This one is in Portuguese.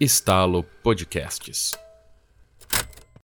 Estalo Podcasts.